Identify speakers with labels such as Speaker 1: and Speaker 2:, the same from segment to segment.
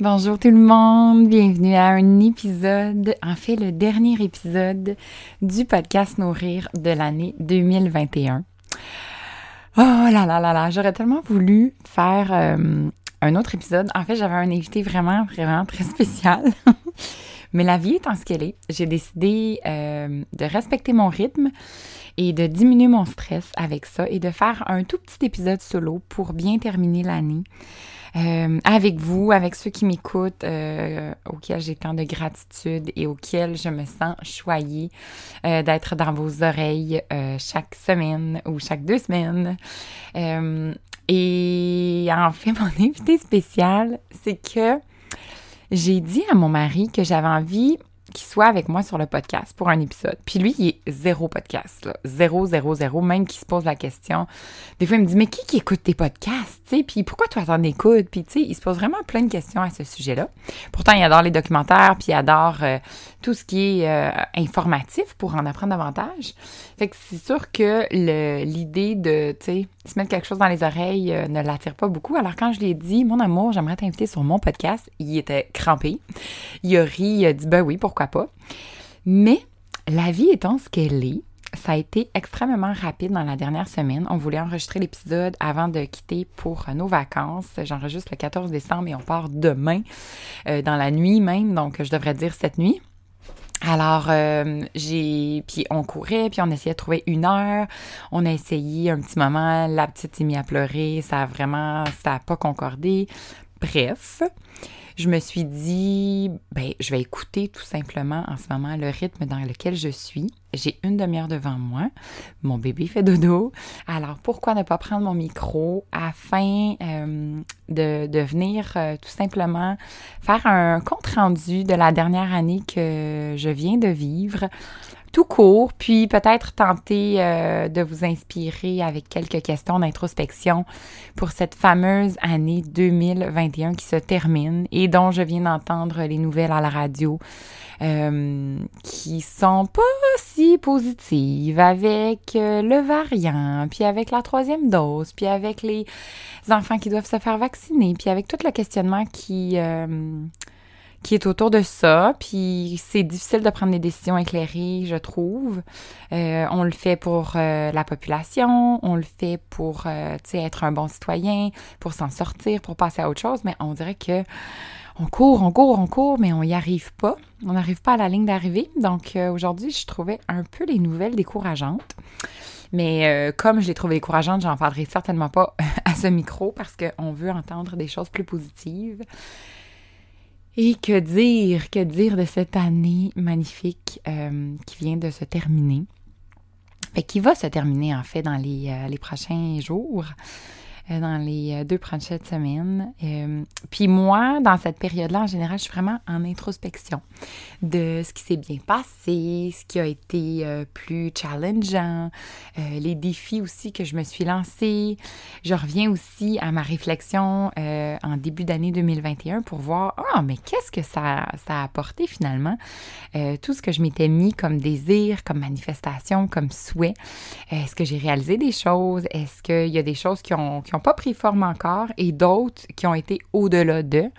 Speaker 1: Bonjour tout le monde, bienvenue à un épisode, en fait le dernier épisode du podcast Nourrir de l'année 2021. Oh là là là là, j'aurais tellement voulu faire euh, un autre épisode. En fait, j'avais un invité vraiment, vraiment très spécial. Mais la vie étant ce qu'elle est, j'ai décidé euh, de respecter mon rythme et de diminuer mon stress avec ça et de faire un tout petit épisode solo pour bien terminer l'année. Euh, avec vous, avec ceux qui m'écoutent, euh, auxquels j'ai tant de gratitude et auxquels je me sens choyée euh, d'être dans vos oreilles chaque semaine ou chaque deux semaines. et en fait, mon invité spécial, c'est que j'ai dit à mon mari que j'avais envie qui soit avec moi sur le podcast pour un épisode. Puis lui, il est zéro podcast, là. Zéro, zéro, zéro, même qui se pose la question. Des fois, il me dit, mais qui qui écoute tes podcasts, tu sais? Puis pourquoi toi t'en écoutes? Puis tu sais, il se pose vraiment plein de questions à ce sujet-là. Pourtant, il adore les documentaires, puis il adore euh, tout ce qui est euh, informatif pour en apprendre davantage. Fait que c'est sûr que l'idée de, tu sais, se mettre quelque chose dans les oreilles euh, ne l'attire pas beaucoup. Alors quand je lui ai dit, mon amour, j'aimerais t'inviter sur mon podcast, il était crampé. Il a ri, il a dit, ben oui, pourquoi pas. Mais la vie étant ce qu'elle est, ça a été extrêmement rapide dans la dernière semaine. On voulait enregistrer l'épisode avant de quitter pour nos vacances. J'enregistre le 14 décembre et on part demain, euh, dans la nuit même, donc je devrais dire cette nuit. Alors, euh, j'ai. Puis on courait, puis on essayait de trouver une heure. On a essayé un petit moment, la petite s'est mise à pleurer, ça a vraiment. Ça n'a pas concordé. Bref je me suis dit, ben, je vais écouter tout simplement en ce moment le rythme dans lequel je suis. J'ai une demi-heure devant moi. Mon bébé fait dodo. Alors, pourquoi ne pas prendre mon micro afin euh, de, venir euh, tout simplement faire un compte rendu de la dernière année que je viens de vivre tout court, puis peut-être tenter euh, de vous inspirer avec quelques questions d'introspection pour cette fameuse année 2021 qui se termine et dont je viens d'entendre les nouvelles à la radio euh, qui sont pas si positives avec euh, le variant, puis avec la troisième dose, puis avec les enfants qui doivent se faire vacciner, puis avec tout le questionnement qui qui est autour de ça. Puis c'est difficile de prendre des décisions éclairées, je trouve. Euh, on le fait pour euh, la population, on le fait pour euh, être un bon citoyen, pour s'en sortir, pour passer à autre chose, mais on dirait que on court, on court, on court, mais on n'y arrive pas. On n'arrive pas à la ligne d'arrivée. Donc aujourd'hui, je trouvais un peu les nouvelles décourageantes. Mais comme je les trouvais décourageantes, j'en parlerai certainement pas à ce micro parce qu'on veut entendre des choses plus positives. Et que dire, que dire de cette année magnifique euh, qui vient de se terminer, et qui va se terminer en fait dans les, euh, les prochains jours. Euh, dans les euh, deux prochaines semaines. Euh, puis moi, dans cette période-là, en général, je suis vraiment en introspection de ce qui s'est bien passé, ce qui a été plus challengeant, les défis aussi que je me suis lancée. Je reviens aussi à ma réflexion en début d'année 2021 pour voir, ah, mais qu'est-ce que ça, ça a apporté finalement? tout ce que je m'étais mis comme désir, comme manifestation, comme souhait. Est-ce que j'ai réalisé des choses? Est-ce qu'il y a des choses qui ont pas pris forme encore et d'autres qui ont été au-delà d'eux.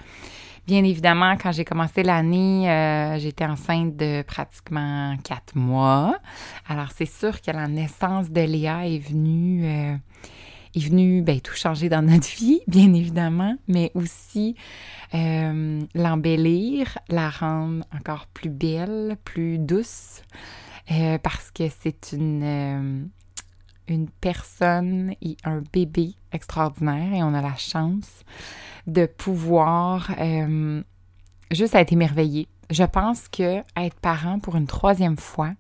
Speaker 1: Bien évidemment, quand j'ai commencé l'année, euh, j'étais enceinte de pratiquement quatre mois. Alors, c'est sûr que la naissance de Léa est venue, euh, est venu ben, tout changer dans notre vie, bien évidemment, mais aussi euh, l'embellir, la rendre encore plus belle, plus douce, parce que c'est une, une personne et un bébé extraordinaire et on a la chance de pouvoir juste être émerveillé. Je pense que être parent pour une troisième fois,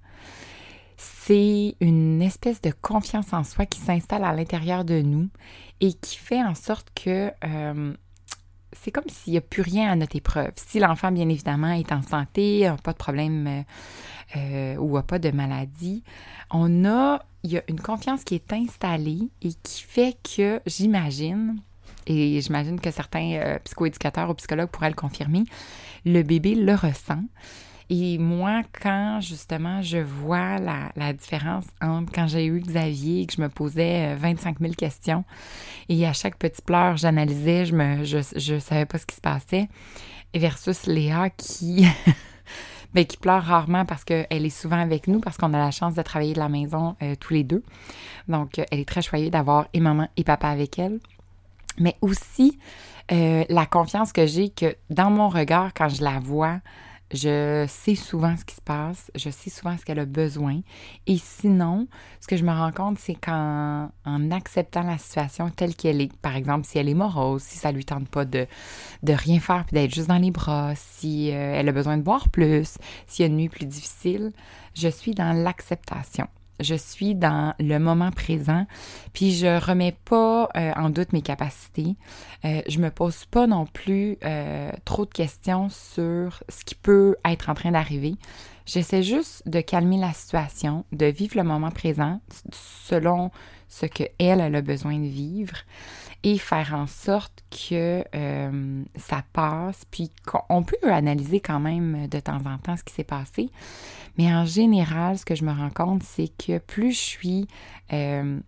Speaker 1: c'est une espèce de confiance en soi qui s'installe à l'intérieur de nous et qui fait en sorte que euh, c'est comme s'il n'y a plus rien à notre épreuve. Si l'enfant, bien évidemment, est en santé, n'a pas de problème euh, euh, ou n'a pas de maladie, on a, il y a une confiance qui est installée et qui fait que, j'imagine, et j'imagine que certains psychoéducateurs ou psychologues pourraient le confirmer, le bébé le ressent. Et moi, quand justement je vois la, différence entre quand j'ai eu Xavier et que je me posais 25 euh, 000 questions et à chaque petit pleur, j'analysais, je me je, savais pas ce qui se passait, versus Léa qui ben, qui pleure rarement parce qu'elle est souvent avec nous, parce qu'on a la chance de travailler de la maison euh, tous les deux. Donc, elle est très choyée d'avoir et maman et papa avec elle. Mais aussi, euh, la confiance que j'ai que dans mon regard, quand je la vois, je sais souvent ce qui se passe, je sais souvent ce qu'elle a besoin. Et sinon, ce que je me rends compte, c'est qu'en en acceptant la situation telle qu'elle est, par exemple, si elle est morose, si ça lui tente pas de, de rien faire puis d'être juste dans les bras, si euh, elle a besoin de boire plus, s'il y a une nuit plus difficile, je suis dans l'acceptation je suis dans le moment présent, puis je remets pas euh, en doute mes capacités. Euh, je me pose pas non plus euh, trop de questions sur ce qui peut être en train d'arriver. J'essaie juste de calmer la situation, de vivre le moment présent selon ce que elle, a besoin de vivre et faire en sorte que euh, ça passe, puis qu'on peut analyser quand même de temps en temps ce qui s'est passé. Mais en général, ce que je me rends compte, c'est que plus je suis euh,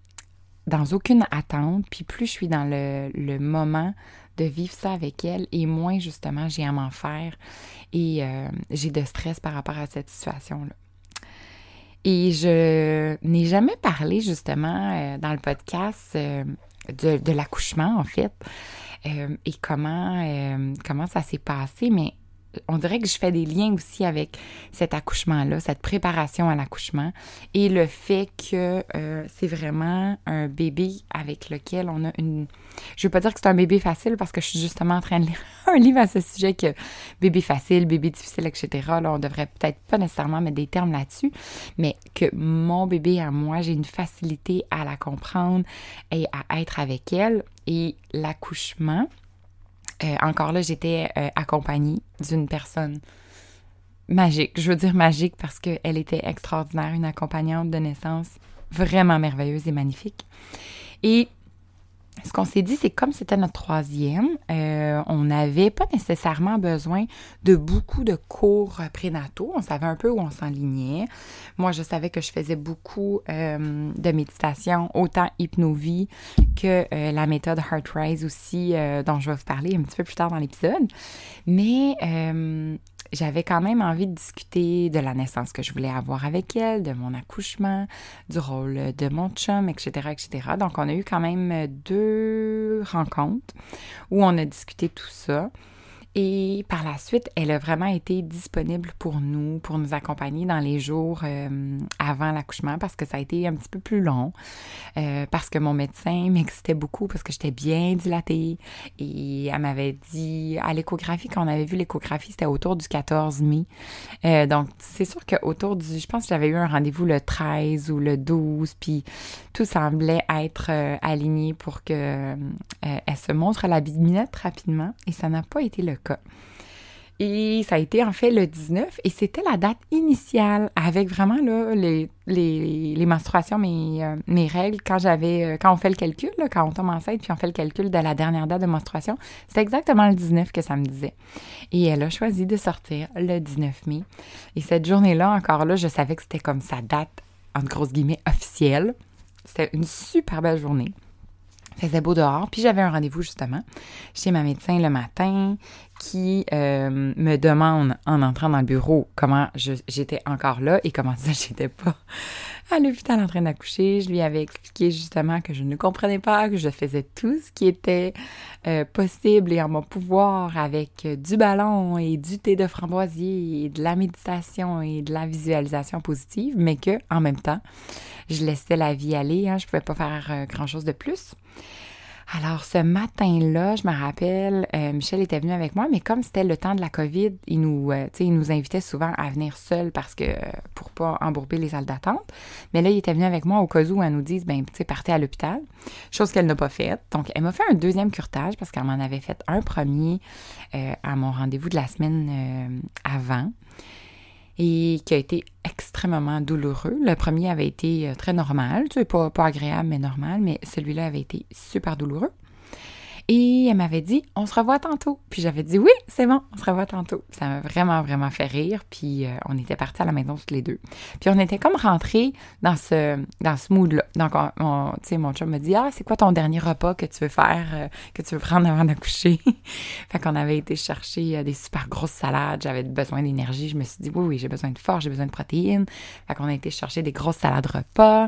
Speaker 1: dans aucune attente, puis plus je suis dans le, moment de vivre ça avec elle, et moins justement j'ai à m'en faire et euh, j'ai de stress par rapport à cette situation-là. Et je n'ai jamais parlé justement dans le podcast de, l'accouchement, en fait, euh, et comment, euh, comment ça s'est passé. Mais on dirait que je fais des liens aussi avec cet accouchement-là, cette préparation à l'accouchement et le fait que euh, c'est vraiment un bébé avec lequel on a une... Je veux pas dire que c'est un bébé facile parce que je suis justement en train de lire un livre à ce sujet que bébé facile, bébé difficile, etc. Là, on devrait peut-être pas nécessairement mettre des termes là-dessus, mais que mon bébé à moi, j'ai une facilité à la comprendre et à être avec elle et l'accouchement euh, encore là, j'étais euh, accompagnée d'une personne magique. Je veux dire magique parce qu'elle était extraordinaire, une accompagnante de naissance vraiment merveilleuse et magnifique. Et ce qu'on s'est dit, c'est comme c'était notre troisième, euh, on n'avait pas nécessairement besoin de beaucoup de cours prénataux. On savait un peu où on s'enlignait. Moi, je savais que je faisais beaucoup euh, de méditation, autant hypnovie que euh, la méthode Heart Rise aussi, dont je vais vous parler un petit peu plus tard dans l'épisode. Mais j'avais quand même envie de discuter de la naissance que je voulais avoir avec elle, de mon accouchement, du rôle de mon chum, etc., etc. Donc, on a eu quand même deux rencontres où on a discuté tout ça. Et par la suite, elle a vraiment été disponible pour nous, pour nous accompagner dans les jours euh, avant l'accouchement parce que ça a été un petit peu plus long, euh, parce que mon médecin m'excitait beaucoup parce que j'étais bien dilatée et elle m'avait dit à l'échographie, quand on avait vu l'échographie, c'était autour du 14 mai. Euh, donc, c'est sûr qu'autour du, je pense que j'avais eu un rendez-vous le 13 ou le 12, puis tout semblait être aligné pour que elle se montre à la bidinette rapidement et ça n'a pas été le et ça a été en fait le 19 et c'était la date initiale avec vraiment là, les, les, menstruations, mes, euh, mes règles, quand j'avais euh, quand on fait le calcul, quand on tombe enceinte puis on fait le calcul de la dernière date de menstruation, c'est exactement le 19 que ça me disait. Et elle a choisi de sortir le 19 mai. Et cette journée-là, encore là, je savais que c'était comme sa date, en grosses guillemets, officielle. C'était une super belle journée faisait beau dehors. Puis j'avais un rendez-vous justement chez ma médecin le matin qui euh, me demande en entrant dans le bureau comment j'étais encore là et comment ça j'étais pas à l'hôpital en train d'accoucher. Je lui avais expliqué justement que je ne comprenais pas, que je faisais tout ce qui était euh, possible et en mon pouvoir avec du ballon et du thé de framboisier et de la méditation et de la visualisation positive, mais que en même temps, je laissais la vie aller. Hein, je pouvais pas faire euh, grand chose de plus. Alors, ce matin-là, je me rappelle, euh, Michel était venu avec moi, mais comme c'était le temps de la COVID, il nous, euh, invitait souvent à venir seul parce que pour pas embourber les salles d'attente. Mais là, il était venu avec moi au cas où elle nous dise, ben, tu sais, partez à l'hôpital. Chose qu'elle n'a pas faite. Donc, elle m'a fait un deuxième curtage parce qu'elle m'en avait fait un premier à mon rendez-vous de la semaine avant et qui a été extrêmement douloureux. Le premier avait été euh, très normal, tu sais, pas, pas agréable, mais normal, mais celui-là avait été super douloureux. Et elle m'avait dit, on se revoit tantôt. Puis j'avais dit, oui, c'est bon, on se revoit tantôt. Ça m'a vraiment, vraiment fait rire. Puis euh, on était partis à la maison tous les deux. Puis on était comme rentrés dans ce, dans ce mood-là. Donc, tu sais, mon chum me dit, ah, c'est quoi ton dernier repas que tu veux faire, euh, que tu veux prendre avant d'accoucher? fait qu'on avait été chercher euh, des super grosses salades. J'avais besoin d'énergie. Je me suis dit, oui, oui, j'ai besoin de force, j'ai besoin de protéines. Fait qu'on a été chercher des grosses salades repas.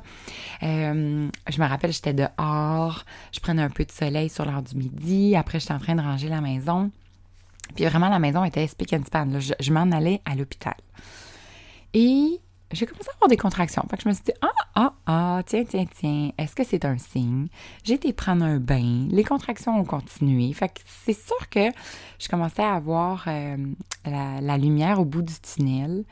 Speaker 1: je me rappelle, j'étais dehors. Je prenais un peu de soleil sur l'heure du midi. Après, j'étais en train de ranger la maison. Puis vraiment, la maison était spick and span. Je, m'en allais à l'hôpital. Et j'ai commencé à avoir des contractions. Fait que je me suis dit, ah, ah, ah, tiens, tiens, tiens, est-ce que c'est un signe? J'ai été prendre un bain. Les contractions ont continué. Fait que c'est sûr que je commençais à avoir euh, la, lumière au bout du tunnel.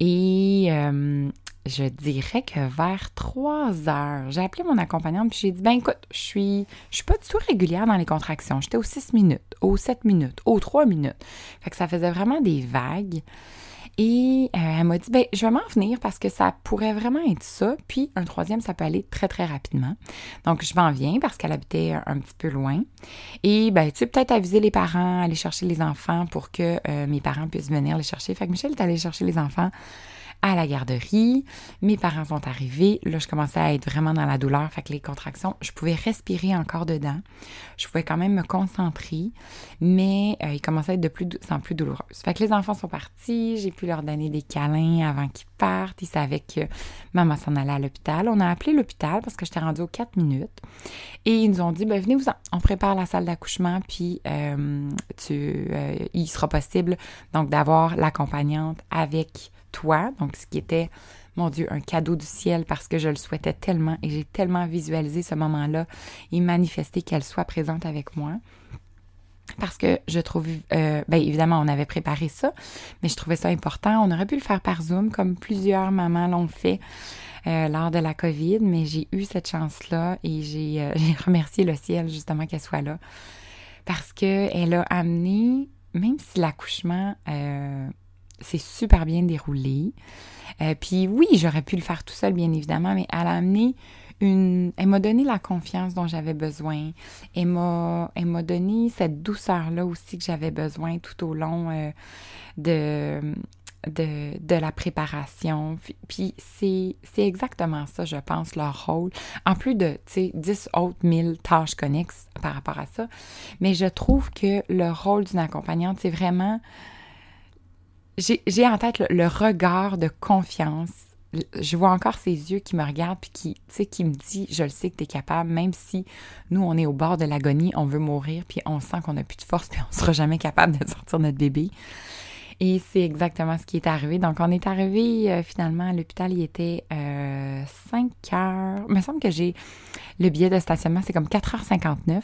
Speaker 1: Et euh, je dirais que vers 3 heures, j'ai appelé mon accompagnante puis j'ai dit ben écoute, je suis je suis pas du tout régulière dans les contractions. J'étais aux 6 minutes, aux 7 minutes, aux 3 minutes. Fait que ça faisait vraiment des vagues. Et euh, elle m'a dit ben je vais m'en venir parce que ça pourrait vraiment être ça. Puis un troisième, ça peut aller très très rapidement. Donc je m'en viens parce qu'elle habitait un petit peu loin. Et ben tu sais peut-être aviser les parents, aller chercher les enfants pour que euh, mes parents puissent venir les chercher. Fait que Michel est allé chercher les enfants à la garderie. Mes parents sont arrivés. Là, je commençais à être vraiment dans la douleur. Fait que les contractions, je pouvais respirer encore dedans. Je pouvais quand même me concentrer, mais euh, ils commençaient à être de plus en plus douloureuses. Fait que les enfants sont partis. J'ai pu leur donner des câlins avant qu'ils partent. Ils savaient que maman s'en allait à l'hôpital. On a appelé l'hôpital parce que j'étais rendue aux 4 minutes. Et ils nous ont dit, ben, venez vous on prépare la salle d'accouchement, puis euh, tu, euh, il sera possible donc d'avoir l'accompagnante avec toi, donc ce qui était, mon Dieu, un cadeau du ciel parce que je le souhaitais tellement et j'ai tellement visualisé ce moment-là et manifesté qu'elle soit présente avec moi. Parce que je trouve, euh, bien évidemment, on avait préparé ça, mais je trouvais ça important. On aurait pu le faire par Zoom, comme plusieurs mamans l'ont fait euh, lors de la COVID, mais j'ai eu cette chance-là et j'ai euh, remercié le ciel justement qu'elle soit là. Parce qu'elle a amené, même si l'accouchement c'est super bien déroulé. Euh, puis oui, j'aurais pu le faire tout seul, bien évidemment, mais elle a amené une... Elle m'a donné la confiance dont j'avais besoin. Elle m'a, elle m'a donné cette douceur-là aussi que j'avais besoin tout au long euh, de, la préparation. Puis c'est, c'est exactement ça, je pense, leur rôle. En plus de, tu sais, 10 autres mille tâches connexes par rapport à ça. Mais je trouve que le rôle d'une accompagnante, c'est vraiment j'ai en tête le, regard de confiance. Je vois encore ses yeux qui me regardent puis qui, qui me dit Je le sais que tu capable, même si nous, on est au bord de l'agonie, on veut mourir, puis on sent qu'on n'a plus de force, puis on sera jamais capable de sortir notre bébé. Et c'est exactement ce qui est arrivé. Donc, on est arrivé euh, finalement à l'hôpital, il était 5 euh, heures. Il me semble que j'ai le billet de stationnement, c'est comme 4h59.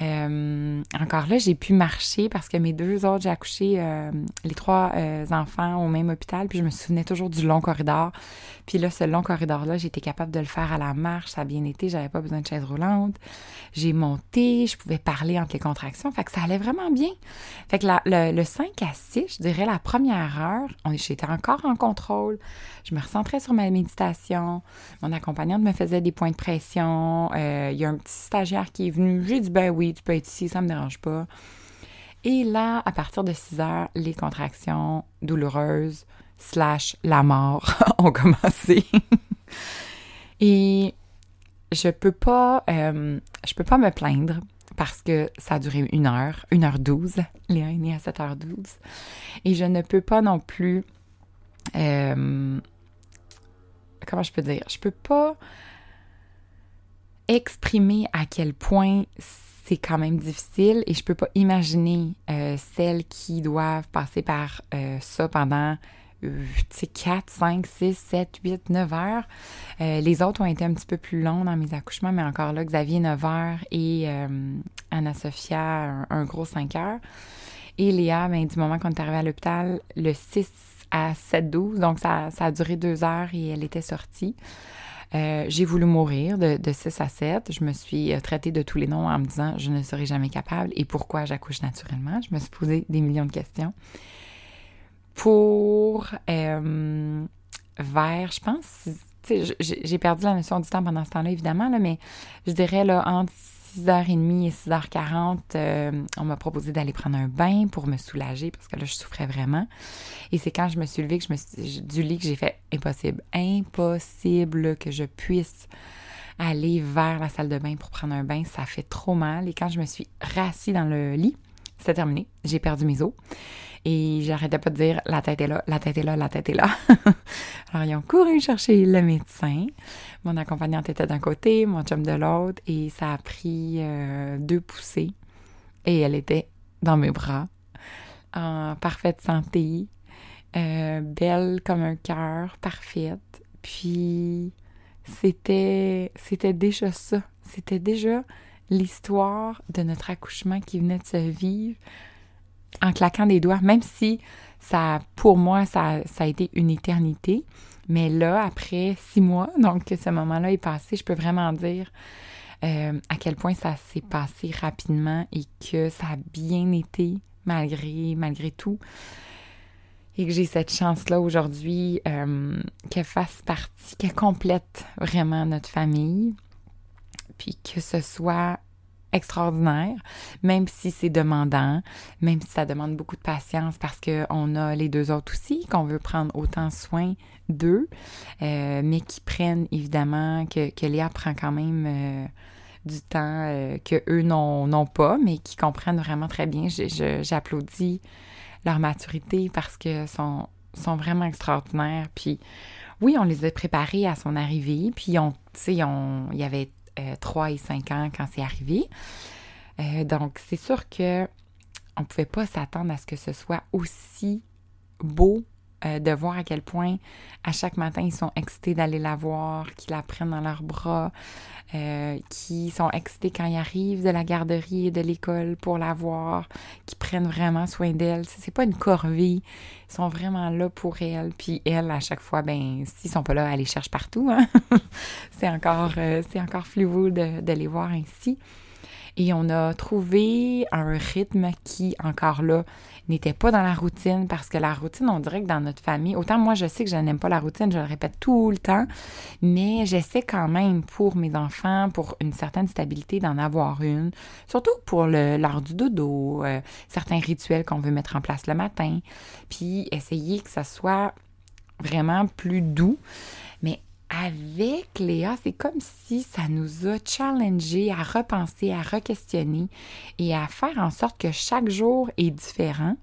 Speaker 1: Euh, encore là, j'ai pu marcher parce que mes deux autres, j'ai accouché euh, les trois euh, enfants au même hôpital, puis je me souvenais toujours du long corridor. Puis là, ce long corridor-là, j'étais capable de le faire à la marche, ça a bien été, j'avais pas besoin de chaise roulante. J'ai monté, je pouvais parler entre les contractions, fait que ça allait vraiment bien. Fait que le, 5 à 6, je dirais la première heure, j'étais encore en contrôle, je me recentrais sur ma méditation, mon accompagnante me faisait des points de pression, il y a un petit stagiaire qui est venu, j'ai dit ben oui, tu peux être ici, ça me dérange pas. Et là, à partir de 6 heures, les contractions douloureuses slash la mort ont commencé. Et je peux pas, euh, je peux pas me plaindre parce que ça a duré une heure, une heure douze. Léa est née à 7h12. Et je ne peux pas non plus euh, comment je peux dire, je peux pas exprimer à quel point c'est quand même difficile et je peux pas imaginer euh, celles qui doivent passer par euh, ça pendant 4, 5, 6, 7, 8, 9 heures. Euh, les autres ont été un petit peu plus longs dans mes accouchements, mais encore là, Xavier 9 heures et Anna-Sophia un, gros 5 heures. Et Léa, ben, du moment qu'on est arrivé à l'hôpital, le 6 à 7-12, donc ça, ça, a duré 2 heures et elle était sortie. Euh, j'ai voulu mourir de, de, 6 à 7. Je me suis euh, traitée de tous les noms en me disant je ne serai jamais capable et pourquoi j'accouche naturellement? Je me suis posé des millions de questions. Pour euh, vers, je pense, j'ai perdu la notion du temps pendant ce temps-là, évidemment, mais je dirais là, entre 6h30 et 6h40, euh, on m'a proposé d'aller prendre un bain pour me soulager parce que là, je souffrais vraiment. Et c'est quand je me suis levée que je me suis, du lit que j'ai fait impossible. Impossible que je puisse aller vers la salle de bain pour prendre un bain. Ça fait trop mal. Et quand je me suis rassis dans le lit, c'est terminé. J'ai perdu mes os. Et j'arrêtais pas de dire la tête est là, la tête est là, la tête est là. Alors ils ont couru chercher le médecin. Mon accompagnante était d'un côté, mon chum de l'autre, et ça a pris euh, deux poussées. Et elle était dans mes bras, en parfaite santé, euh, belle comme un cœur, parfaite. Puis c'était c'était déjà ça. C'était déjà l'histoire de notre accouchement qui venait de se vivre en claquant des doigts, même si ça, pour moi, ça, a été une éternité. Mais là, après six mois, donc ce moment-là est passé, je peux vraiment dire euh, à quel point ça s'est passé rapidement et que ça a bien été malgré, malgré tout. Et que j'ai cette chance-là aujourd'hui euh, qu'elle fasse partie, qu'elle complète vraiment notre famille. Puis que ce soit extraordinaire, même si c'est demandant, même si ça demande beaucoup de patience parce qu'on a les deux autres aussi, qu'on veut prendre autant soin d'eux, euh, mais qui prennent évidemment, que, que Léa prend quand même euh, du temps euh, que eux n'ont pas, mais qui comprennent vraiment très bien. J'applaudis leur maturité parce que sont, sont vraiment extraordinaires. Puis oui, on les a préparés à son arrivée, puis on, tu sais, il y avait 3 euh, et 5 ans quand c'est arrivé. Euh, donc, c'est sûr que on ne pouvait pas s'attendre à ce que ce soit aussi beau euh, de voir à quel point à chaque matin ils sont excités d'aller la voir, qu'ils la prennent dans leurs bras, euh, qui sont excités quand ils arrivent de la garderie et de l'école pour la voir, qui prennent vraiment soin d'elle. C'est pas une corvée, ils sont vraiment là pour elle. Puis elle, à chaque fois, ben s'ils sont pas là, elle les cherche partout. Hein? c'est encore, euh, c'est encore flou de, de les voir ainsi. Et on a trouvé un rythme qui, encore là, n'était pas dans la routine parce que la routine, on dirait que dans notre famille, autant moi je sais que je n'aime pas la routine, je le répète tout le temps, mais j'essaie quand même pour mes enfants, pour une certaine stabilité, d'en avoir une, surtout pour l'heure du dodo, euh, certains rituels qu'on veut mettre en place le matin, puis essayer que ça soit vraiment plus doux. Mais avec Léa, c'est comme si ça nous a challengé à repenser, à re-questionner et à faire en sorte que chaque jour est différent,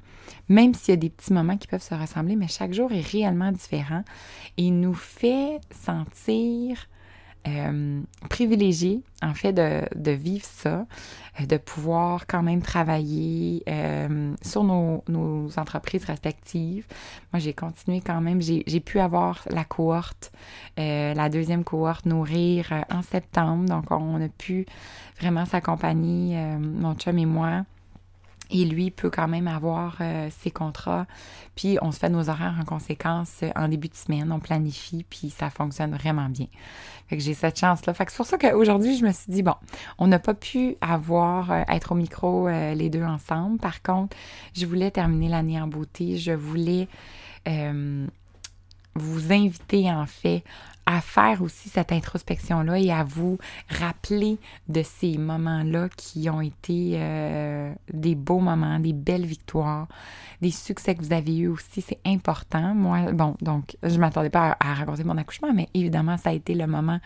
Speaker 1: même s'il y a des petits moments qui peuvent se ressembler, mais chaque jour est réellement différent et nous fait sentir euh, privilégié, en fait, de, de, vivre ça, euh, de pouvoir quand même travailler euh, sur nos, nos, entreprises respectives. Moi, j'ai continué quand même, j'ai pu avoir la cohorte, la deuxième cohorte Nourrir en septembre. Donc, on a pu vraiment s'accompagner, mon chum et moi, et lui peut quand même avoir euh, ses contrats. Puis on se fait nos horaires en conséquence euh, en début de semaine, on planifie, puis ça fonctionne vraiment bien. Fait que j'ai cette chance-là. Fait que c'est pour ça qu'aujourd'hui, je me suis dit, bon, on n'a pas pu avoir, euh, être au micro les deux ensemble. Par contre, je voulais terminer l'année en beauté. Je voulais vous inviter, en fait, à faire aussi cette introspection-là et à vous rappeler de ces moments-là qui ont été euh, des beaux moments, des belles victoires, des succès que vous avez eus aussi. C'est important. Moi, bon, donc, je ne m'attendais pas à, raconter mon accouchement, mais évidemment, ça a été le moment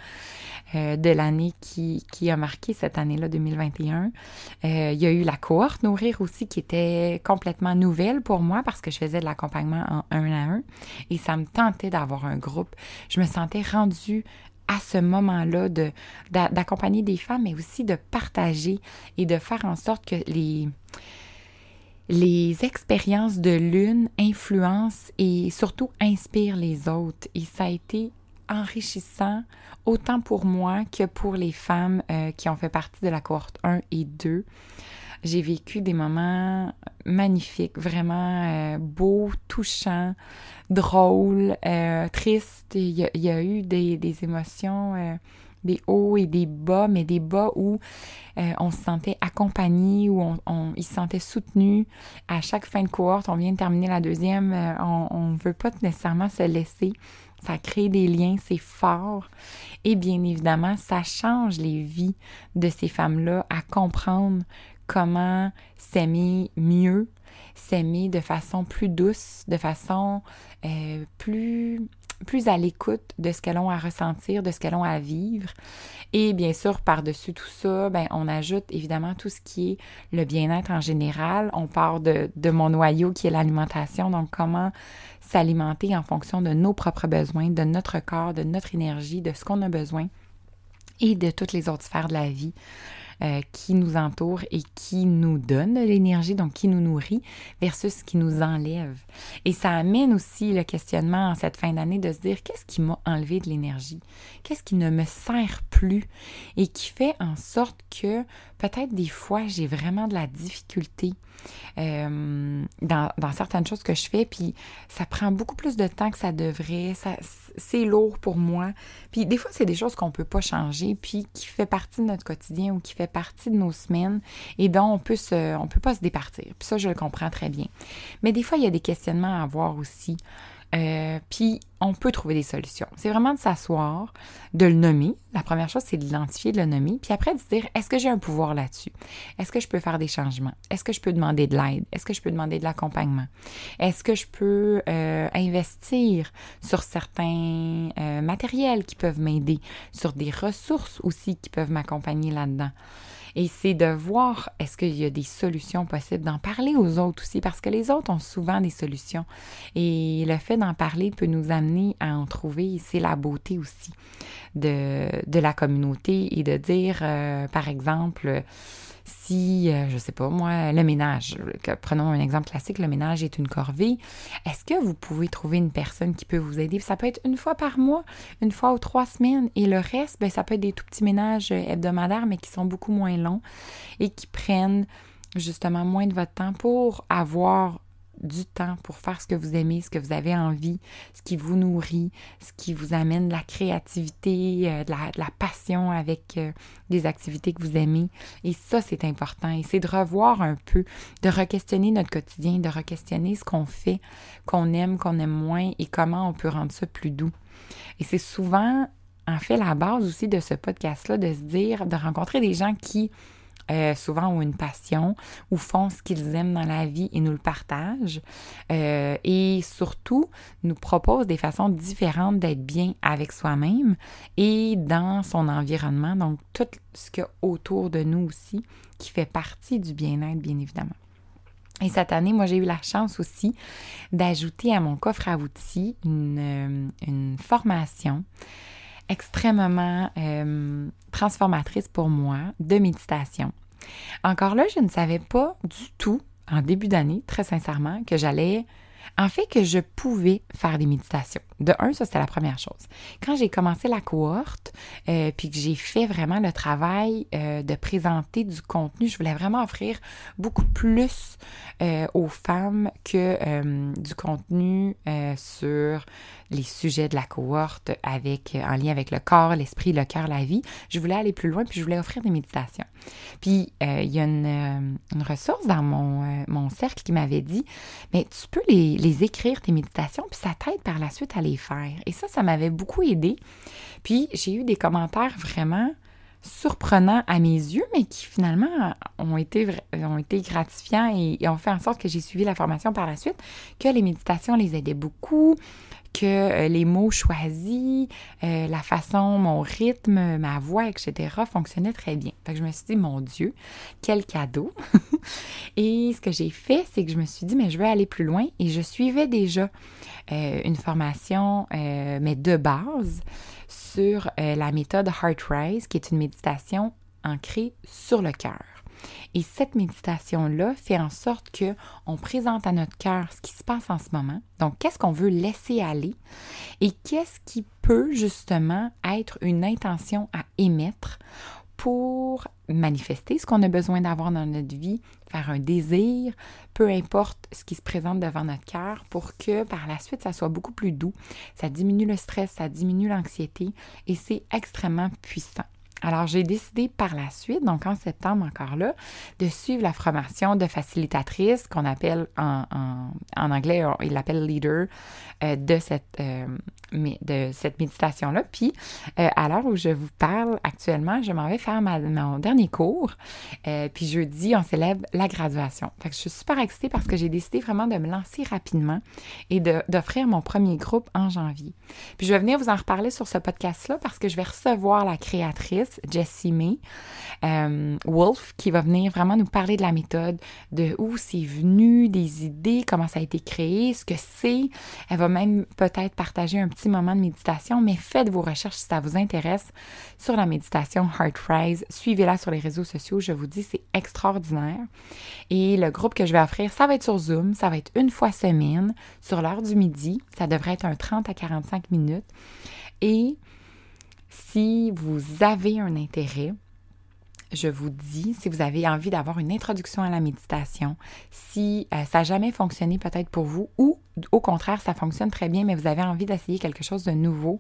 Speaker 1: euh, de l'année qui, qui, a marqué cette année-là, 2021. Euh, il y a eu la cohorte Nourrir aussi qui était complètement nouvelle pour moi parce que je faisais de l'accompagnement en un à un et ça me tentait d'avoir un groupe. Je me sentais rendu à ce moment-là de, d'accompagner des femmes, mais aussi de partager et de faire en sorte que les, les expériences de l'une influencent et surtout inspirent les autres. Et ça a été enrichissant autant pour moi que pour les femmes euh, qui ont fait partie de la cohorte 1 et 2. J'ai vécu des moments magnifiques, vraiment euh, beaux, touchants, drôles, euh, tristes. Il y, a, eu des, émotions, des hauts et des bas, mais des bas où on se sentait accompagné, où on, on, se sentait soutenu. À chaque fin de cohorte, on vient de terminer la deuxième, on ne veut pas nécessairement se laisser ça crée des liens, c'est fort. Et bien évidemment, ça change les vies de ces femmes-là à comprendre comment s'aimer mieux, s'aimer de façon plus douce, de façon euh, plus à l'écoute de ce qu'elles ont à ressentir, de ce qu'elles ont à vivre. Et bien sûr, par-dessus tout ça, ben, on ajoute évidemment tout ce qui est le bien-être en général. On part de, de mon noyau qui est l'alimentation, donc comment s'alimenter en fonction de nos propres besoins, de notre corps, de notre énergie, de ce qu'on a besoin et de toutes les autres sphères de la vie. Euh, qui nous entoure et qui nous donne de l'énergie, donc qui nous nourrit, versus ce qui nous enlève. Et ça amène aussi le questionnement en cette fin d'année de se dire qu'est-ce qui m'a enlevé de l'énergie? Qu'est-ce qui ne me sert plus? Et qui fait en sorte que peut-être des fois j'ai vraiment de la difficulté euh, dans, certaines choses que je fais, puis ça prend beaucoup plus de temps que ça devrait, ça, c'est lourd pour moi. Puis des fois, c'est des choses qu'on peut pas changer, puis qui fait partie de notre quotidien ou qui fait partie de nos semaines et dont on peut se, on peut pas se départir. Puis ça, je le comprends très bien. Mais des fois, il y a des questionnements à avoir aussi. Euh, puis on peut trouver des solutions. C'est vraiment de s'asseoir, de le nommer. La première chose, c'est de l'identifier, de le nommer. Puis après, de se dire, est-ce que j'ai un pouvoir là-dessus? Est-ce que je peux faire des changements? Est-ce que je peux demander de l'aide? Est-ce que je peux demander de l'accompagnement? Est-ce que je peux euh, investir sur certains euh, matériels qui peuvent m'aider, sur des ressources aussi qui peuvent m'accompagner là-dedans? Et c'est de voir est-ce qu'il y a des solutions possibles, d'en parler aux autres aussi, parce que les autres ont souvent des solutions. Et le fait d'en parler peut nous amener à en trouver. C'est la beauté aussi de, de la communauté et de dire, euh, par exemple, si, euh, je sais pas moi, le ménage, prenons un exemple classique, le ménage est une corvée, est-ce que vous pouvez trouver une personne qui peut vous aider? Ça peut être une fois par mois, une fois ou trois semaines, et le reste, ben, ça peut être des tout petits ménages euh, hebdomadaires, mais qui sont beaucoup moins longs et qui prennent justement moins de votre temps pour avoir du temps pour faire ce que vous aimez, ce que vous avez envie, ce qui vous nourrit, ce qui vous amène de la créativité, euh, de, la, passion avec euh, des activités que vous aimez. Et ça, c'est important. Et c'est de revoir un peu, de re-questionner notre quotidien, de re-questionner ce qu'on fait, qu'on aime, qu'on aime moins et comment on peut rendre ça plus doux. Et c'est souvent, en fait, la base aussi de ce podcast-là, de se dire, de rencontrer des gens qui euh, souvent ont une passion ou font ce qu'ils aiment dans la vie et nous le partagent. Euh, et surtout, nous proposent des façons différentes d'être bien avec soi-même et dans son environnement. Donc, tout ce qu'il y a autour de nous aussi qui fait partie du bien-être, bien évidemment. Et cette année, moi, j'ai eu la chance aussi d'ajouter à mon coffre à outils une, euh, une formation extrêmement euh, transformatrice pour moi de méditation. Encore là, je ne savais pas du tout en début d'année, très sincèrement, que j'allais en fait que je pouvais faire des méditations. De un, ça c'était la première chose. Quand j'ai commencé la cohorte, euh, puis que j'ai fait vraiment le travail euh, de présenter du contenu, je voulais vraiment offrir beaucoup plus euh, aux femmes que du contenu sur les sujets de la cohorte avec en lien avec le corps, l'esprit, le cœur, la vie. Je voulais aller plus loin, puis je voulais offrir des méditations. Puis il y a une, une ressource dans mon, mon cercle qui m'avait dit, mais tu peux les les, écrire, tes méditations, puis ça t'aide par la suite à les faire. Et ça, ça m'avait beaucoup aidé. Puis j'ai eu des commentaires vraiment surprenants à mes yeux, mais qui finalement ont été, gratifiants et ont fait en sorte que j'ai suivi la formation par la suite, que les méditations les aidaient beaucoup, que euh, les mots choisis, euh, la façon, mon rythme, ma voix, etc. fonctionnaient très bien. Fait que je me suis dit, mon Dieu, quel cadeau! Et ce que j'ai fait, c'est que je me suis dit, mais je veux aller plus loin et je suivais déjà euh, une formation, mais de base, sur la méthode Heart Rise, qui est une méditation ancrée sur le cœur. Et cette méditation-là fait en sorte que on présente à notre cœur ce qui se passe en ce moment. Donc, qu'est-ce qu'on veut laisser aller? Et qu'est-ce qui peut justement être une intention à émettre pour manifester ce qu'on a besoin d'avoir dans notre vie, faire un désir, peu importe ce qui se présente devant notre cœur, pour que par la suite, ça soit beaucoup plus doux. Ça diminue le stress, ça diminue l'anxiété et c'est extrêmement puissant. Alors, j'ai décidé par la suite, donc en septembre encore là, de suivre la formation de facilitatrice qu'on appelle en, anglais, il l'appelle leader euh, de cette, euh, de cette méditation-là. Puis, euh, à l'heure où je vous parle actuellement, je m'en vais faire mon dernier cours. puis jeudi, on célèbre la graduation. Fait que je suis super excitée parce que j'ai décidé vraiment de me lancer rapidement et d'offrir mon premier groupe en janvier. Puis je vais venir vous en reparler sur ce podcast-là parce que je vais recevoir la créatrice Jessie May euh, Wolf, qui va venir vraiment nous parler de la méthode, de où c'est venu, des idées, comment ça a été créé, ce que c'est. Elle va même peut-être partager un petit moment de méditation, mais faites vos recherches si ça vous intéresse sur la méditation Heart Rise. Suivez-la sur les réseaux sociaux, je vous dis, c'est extraordinaire. Et le groupe que je vais offrir, ça va être sur Zoom, ça va être une fois semaine, sur l'heure du midi. Ça devrait être un 30 à 45 minutes. Et si vous avez un intérêt, je vous dis, si vous avez envie d'avoir une introduction à la méditation, si euh, ça n'a jamais fonctionné peut-être pour vous, ou au contraire, ça fonctionne très bien, mais vous avez envie d'essayer quelque chose de nouveau,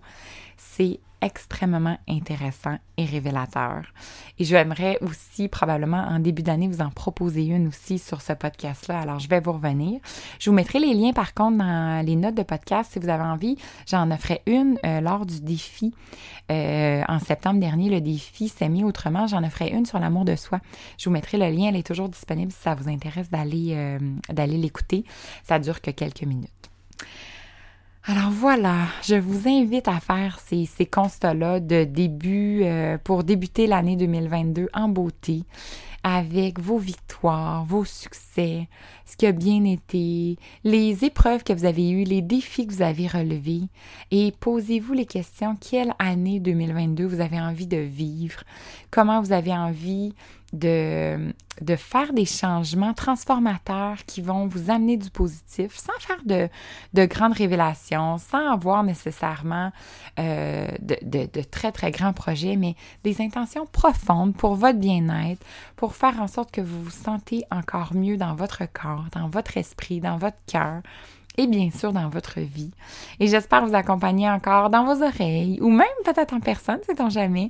Speaker 1: c'est extrêmement intéressant et révélateur. Et j'aimerais aussi probablement en début d'année vous en proposer une aussi sur ce podcast-là. Alors je vais vous revenir. Je vous mettrai les liens par contre dans les notes de podcast si vous avez envie. J'en offrais une euh, lors du défi euh, en septembre dernier. Le défi s'est mis autrement. J'en offrais une sur l'amour de soi. Je vous mettrai le lien. Elle est toujours disponible si ça vous intéresse d'aller euh, d'aller l'écouter. Ça dure que quelques minutes. Alors voilà, je vous invite à faire ces, ces constats-là de début euh, pour débuter l'année 2022 en beauté avec vos victoires, vos succès, ce qui a bien été, les épreuves que vous avez eues, les défis que vous avez relevés et posez-vous les questions. Quelle année 2022 vous avez envie de vivre, comment vous avez envie de, de faire des changements transformateurs qui vont vous amener du positif sans faire de, de grandes révélations, sans avoir nécessairement euh, de, de, de, très, très grands projets, mais des intentions profondes pour votre bien-être, pour faire en sorte que vous vous sentez encore mieux dans votre corps, dans votre esprit, dans votre cœur et bien sûr dans votre vie. Et j'espère vous accompagner encore dans vos oreilles ou même peut-être en personne, sait-on jamais,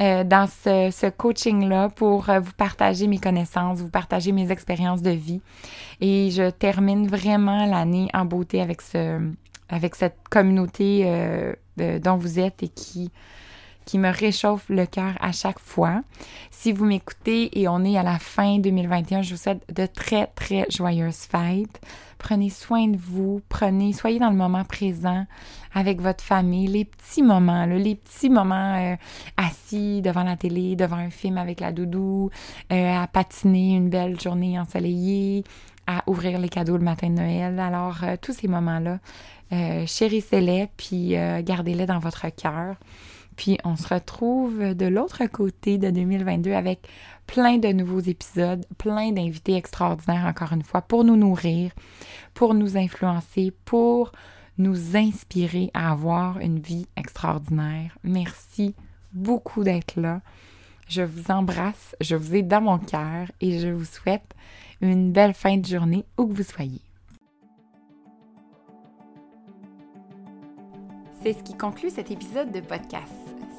Speaker 1: euh, dans ce, coaching-là pour euh, vous partager mes connaissances, vous partager mes expériences de vie. Et je termine vraiment l'année en beauté avec, ce, avec cette communauté euh, dont vous êtes et qui, qui me réchauffe le cœur à chaque fois. Si vous m'écoutez et on est à la fin 2021, je vous souhaite de très, très joyeuses fêtes. Prenez soin de vous, prenez, soyez dans le moment présent avec votre famille, les petits moments, les petits moments euh, assis devant la télé, devant un film avec la doudou, euh, à patiner une belle journée ensoleillée, à ouvrir les cadeaux le matin de Noël. Alors, euh, tous ces moments-là, chérissez-les, puis gardez-les dans votre cœur. Puis on se retrouve de l'autre côté de 2022 avec plein de nouveaux épisodes, plein d'invités extraordinaires encore une fois pour nous nourrir, pour nous influencer, pour nous inspirer à avoir une vie extraordinaire. Merci beaucoup d'être là. Je vous embrasse, je vous ai dans mon cœur et je vous souhaite une belle fin de journée où que vous soyez. C'est ce qui conclut cet épisode de podcast.